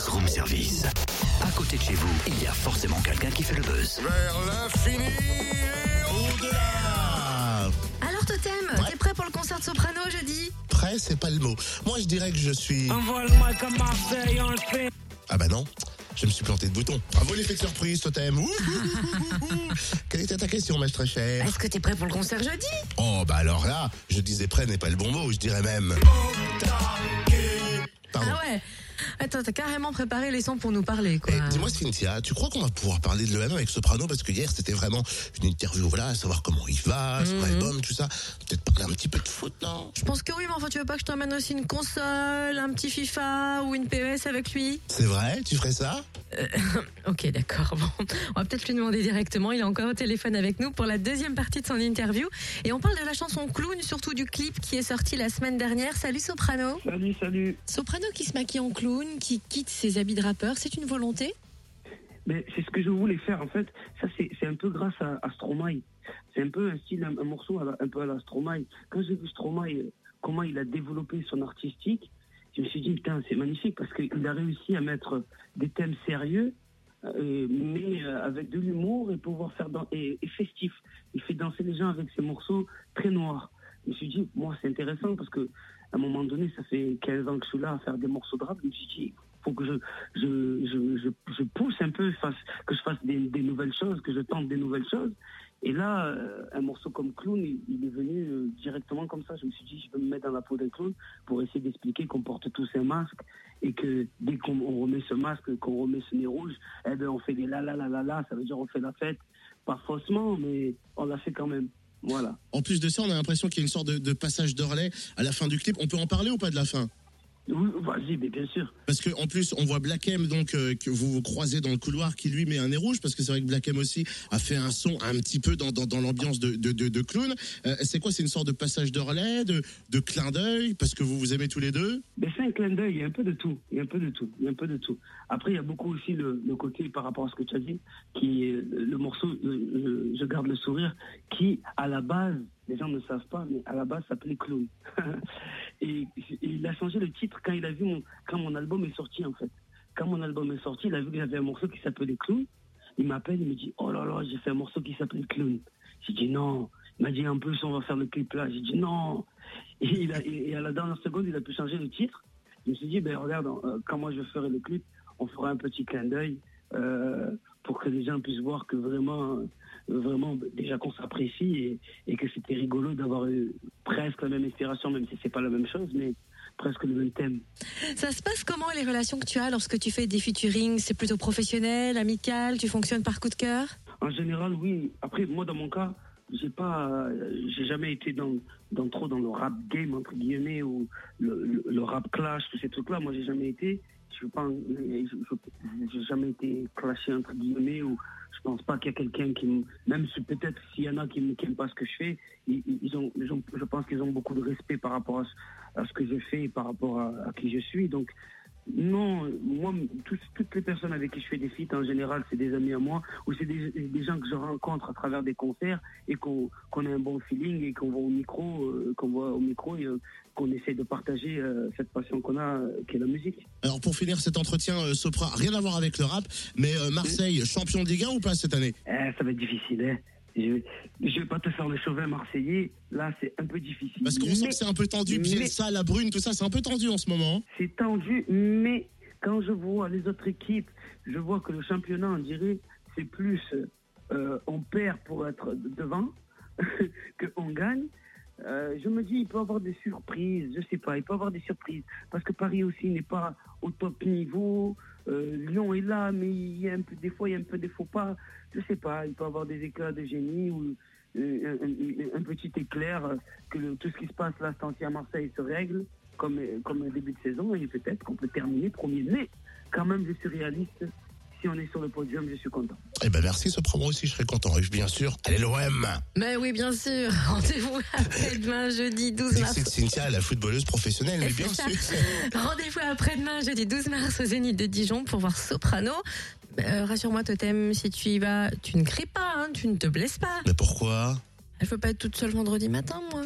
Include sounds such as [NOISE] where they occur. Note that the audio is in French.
Buzz Room Service. À côté de chez vous, il y a forcément quelqu'un qui fait le buzz. Vers l'infini et au-delà Alors Totem, t'es prêt pour le concert de soprano jeudi? Prêt, c'est pas le mot. Moi, je dirais que je suis... Ah bah non, je me suis planté de bouton. Bravo l'effet de surprise, Totem. Ouh, ouh, ouh, ouh, ouh. Quelle était ta question, ma très chère Est-ce que t'es prêt pour le concert jeudi? Oh, bah alors là, je disais prêt n'est pas le bon mot, je dirais même... Pardon. Ah ouais Attends, t'as carrément préparé les sons pour nous parler, quoi. Eh, Dis-moi, Cynthia, tu crois qu'on va pouvoir parler de l'EM avec Soprano? Parce que hier, c'était vraiment une interview, voilà, savoir comment il va, son Mhm. album, tout ça. Peut-être parler un petit peu de foot, non? Je pense que oui, mais enfin, tu veux pas que je t'emmène aussi une console, un petit FIFA ou une PES avec lui? C'est vrai? Tu ferais ça? [LAUGHS] Ok, d'accord. Bon, on va peut-être lui demander directement. Il est encore au téléphone avec nous pour la deuxième partie de son interview. Et on parle de la chanson Clown, surtout du clip qui est sorti la semaine dernière. Salut Soprano. Salut, salut. Soprano qui se maquille en clown, qui quitte ses habits de rappeur, c'est une volonté? Mais c'est ce que je voulais faire en fait. Ça c'est un peu grâce à, à Stromae. C'est un peu un style, un, morceau un peu à la Stromae. Quand j'ai vu Stromae, euh, comment il a développé son artistique, je me suis dit putain c'est magnifique parce qu'il a réussi à mettre des thèmes sérieux, euh, mais euh, avec de l'humour et pouvoir faire et festif. Il fait danser les gens avec ses morceaux très noirs. Je me suis dit moi c'est intéressant parce que à un moment donné ça fait 15 ans que je suis là à faire des morceaux de rap. Je me suis dit faut que je je, je, je, pousse un peu, que je fasse des, nouvelles choses, que je tente des nouvelles choses. Et là, euh, un morceau comme Clown, il, est venu euh, directement comme ça. Je me suis dit, je vais me mettre dans la peau d'un clown pour essayer d'expliquer qu'on porte tous un masque et que dès qu'on on remet ce masque, qu'on remet ce nez rouge, eh ben on fait des la la la la, ça veut dire on fait la fête. Pas faussement, mais on l'a fait quand même. Voilà. En plus de ça, on a l'impression qu'il y a une sorte de, passage de relais à la fin du clip. On peut en parler ou pas de la fin? Oui, vas-y, mais bien sûr. Parce que en plus, on voit Black M donc euh, que vous vous croisez dans le couloir, qui lui met un nez rouge, parce que c'est vrai que Black M aussi a fait un son un petit peu dans, dans, dans l'ambiance de, de, de, de clown. Euh, c'est quoi C'est une sorte de passage de relais, de, de clin d'œil, parce que vous vous aimez tous les deux? Mais c'est un clin d'œil, il y a un peu de tout, il y a un peu de tout, il y a un peu de tout. Après, il y a beaucoup aussi le, le côté par rapport à ce que tu as dit, qui est le morceau euh, je garde le sourire, qui à la base, les gens ne savent pas, mais à la base s'appelait Clown. [LAUGHS] et, et il a changé le titre quand il a vu mon, quand mon album est sorti en fait. Quand mon album est sorti, il a vu que j'avais un morceau qui s'appelait Clown. Il m'appelle, il me dit oh là là, j'ai fait un morceau qui s'appelle Clown. J'ai dit non. Il m'a dit en plus on va faire le clip là. J'ai dit non. Et, il a, et à la dernière seconde, il a pu changer le titre. Je me suis dit, ben regarde, euh, quand moi je ferai le clip, on fera un petit clin d'œil euh, pour que les gens puissent voir que vraiment, vraiment, déjà qu'on s'apprécie et, et que c'était rigolo d'avoir eu presque la même inspiration, même si c'est pas la même chose, mais presque le même thème. Ça se passe comment les relations que tu as lorsque tu fais des featuring? C'est plutôt professionnel, amical? Tu fonctionnes par coup de cœur? En général, oui. Après, moi, dans mon cas, j'ai pas, euh, j'ai jamais été dans, dans trop dans le rap game entre guillemets ou le, le, rap clash, tous ces trucs-là. Moi, j'ai jamais été. Je pas, j'ai jamais été clashé entre guillemets ou je pense pas qu'il y a quelqu'un qui, me- même peut-être s'il y en a qui me- qui aiment pas ce que je fais, ils, ont, ils ont- je pense qu'ils ont beaucoup de respect par rapport à ce, à ce que je fais et par rapport à, à qui je suis. Donc non, moi, tous- toutes les personnes avec qui je fais des feats, en général, c'est des amis à moi, ou c'est des, des gens que je rencontre à travers des concerts et qu'on a un bon feeling et qu'on va au micro, euh, qu'on voit au micro et euh, qu'on essaie de partager euh, cette passion qu'on a, qui est la musique. Alors pour finir cet entretien, Sopra, rien à voir avec le rap, mais Marseille, champion de Ligue 1 ou pas cette année? Eh, ça va être difficile, hein. Je, je vais pas te faire le chauvin marseillais. Là, c'est un peu difficile. Parce qu'on sent que c'est un peu tendu, Bielsa, la brune, tout ça, c'est un peu tendu en ce moment. hein. c'est tendu, mais quand je vois les autres équipes, je vois que le championnat, on dirait, c'est plus euh, on perd pour être devant [LAUGHS] qu'on gagne. Euh, je me dis, il peut avoir des surprises, je sais pas, il peut avoir des surprises. Parce que Paris aussi n'est pas au top niveau. Euh, Lyon est là, mais il y a un peu, des fois, il y a un peu des faux pas. Je sais pas, il peut avoir des éclats de génie ou euh, un, petit éclair, que tout ce qui se passe là, cet à Marseille se règle comme, comme un début de saison et peut-être qu'on peut terminer premier. Mais quand même, je suis réaliste. Si on est sur le podium, je suis content. Eh ben merci Sopra, moi aussi je serais content. Et bien sûr, allez l'OM Mais oui, bien sûr. [LAUGHS] Rendez-vous après-demain, jeudi 12 mars. C'est Cynthia, la footballeuse professionnelle, mais bien sûr. [LAUGHS] Rendez-vous après-demain, jeudi 12 mars, au Zénith de Dijon pour voir Soprano. Euh, Rassure-moi, Totem, si tu y vas, tu ne cries pas, hein, tu ne te blesses pas. Mais pourquoi? Je veux pas être toute seule vendredi matin, moi.